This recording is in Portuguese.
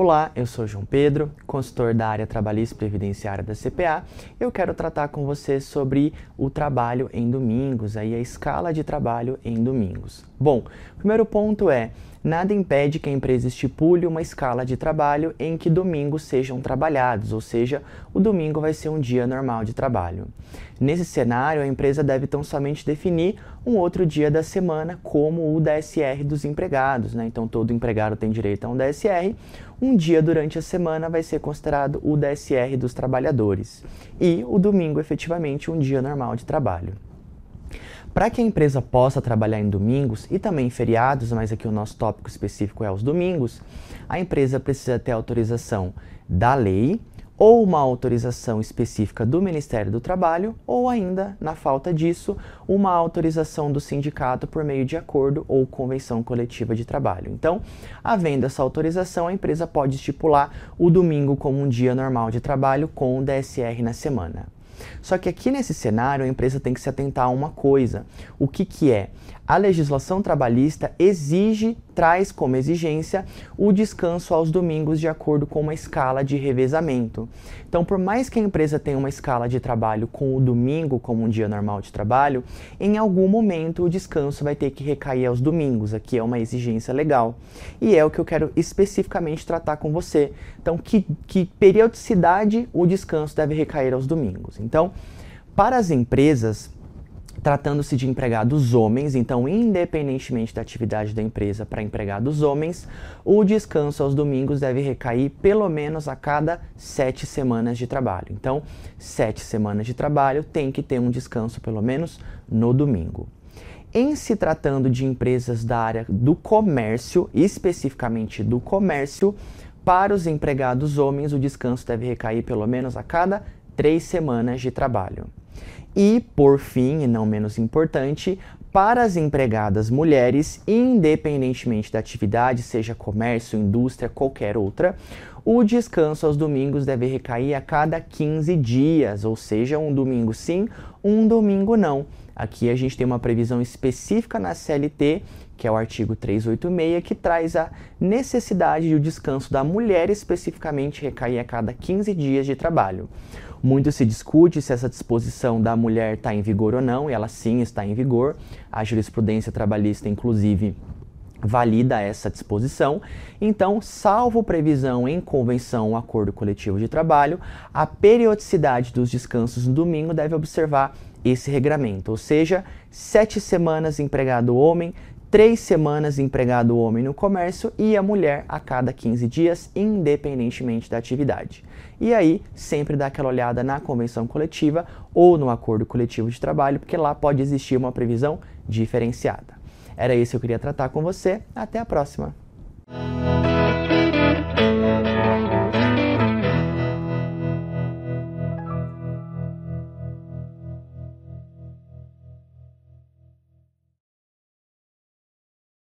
Olá, eu sou João Pedro, consultor da área trabalhista e previdenciária da CPA. Eu quero tratar com você sobre o trabalho em domingos, aí a escala de trabalho em domingos. Bom, primeiro ponto é nada impede que a empresa estipule uma escala de trabalho em que domingos sejam trabalhados, ou seja, o domingo vai ser um dia normal de trabalho. Nesse cenário, a empresa deve tão somente definir um outro dia da semana como o DSR dos empregados, né? Então todo empregado tem direito a um DSR. Um dia durante a semana vai ser considerado o DSR dos trabalhadores e o domingo efetivamente um dia normal de trabalho. Para que a empresa possa trabalhar em domingos e também em feriados, mas aqui o nosso tópico específico é os domingos, a empresa precisa ter autorização da lei ou uma autorização específica do Ministério do Trabalho, ou ainda, na falta disso, uma autorização do sindicato por meio de acordo ou convenção coletiva de trabalho. Então, havendo essa autorização, a empresa pode estipular o domingo como um dia normal de trabalho com o DSR na semana. Só que aqui nesse cenário a empresa tem que se atentar a uma coisa. O que, que é? A legislação trabalhista exige, traz como exigência o descanso aos domingos de acordo com uma escala de revezamento. Então, por mais que a empresa tenha uma escala de trabalho com o domingo como um dia normal de trabalho, em algum momento o descanso vai ter que recair aos domingos. Aqui é uma exigência legal. E é o que eu quero especificamente tratar com você. Então, que, que periodicidade o descanso deve recair aos domingos? Então, para as empresas, Tratando-se de empregados homens, então, independentemente da atividade da empresa para empregados homens, o descanso aos domingos deve recair pelo menos a cada sete semanas de trabalho. Então, sete semanas de trabalho tem que ter um descanso pelo menos no domingo. Em se tratando de empresas da área do comércio, especificamente do comércio, para os empregados homens, o descanso deve recair pelo menos a cada três semanas de trabalho. E, por fim, e não menos importante, para as empregadas mulheres, independentemente da atividade, seja comércio, indústria, qualquer outra, o descanso aos domingos deve recair a cada 15 dias, ou seja, um domingo sim, um domingo não. Aqui a gente tem uma previsão específica na CLT, que é o artigo 386, que traz a necessidade de o descanso da mulher especificamente recair a cada 15 dias de trabalho. Muito se discute se essa disposição da mulher está em vigor ou não, e ela sim está em vigor. A jurisprudência trabalhista, inclusive, valida essa disposição. Então, salvo previsão em convenção ou acordo coletivo de trabalho, a periodicidade dos descansos no domingo deve observar esse regramento, ou seja, sete semanas empregado homem, três semanas empregado homem no comércio e a mulher a cada 15 dias, independentemente da atividade. E aí, sempre dá aquela olhada na convenção coletiva ou no acordo coletivo de trabalho, porque lá pode existir uma previsão diferenciada. Era isso que eu queria tratar com você. Até a próxima!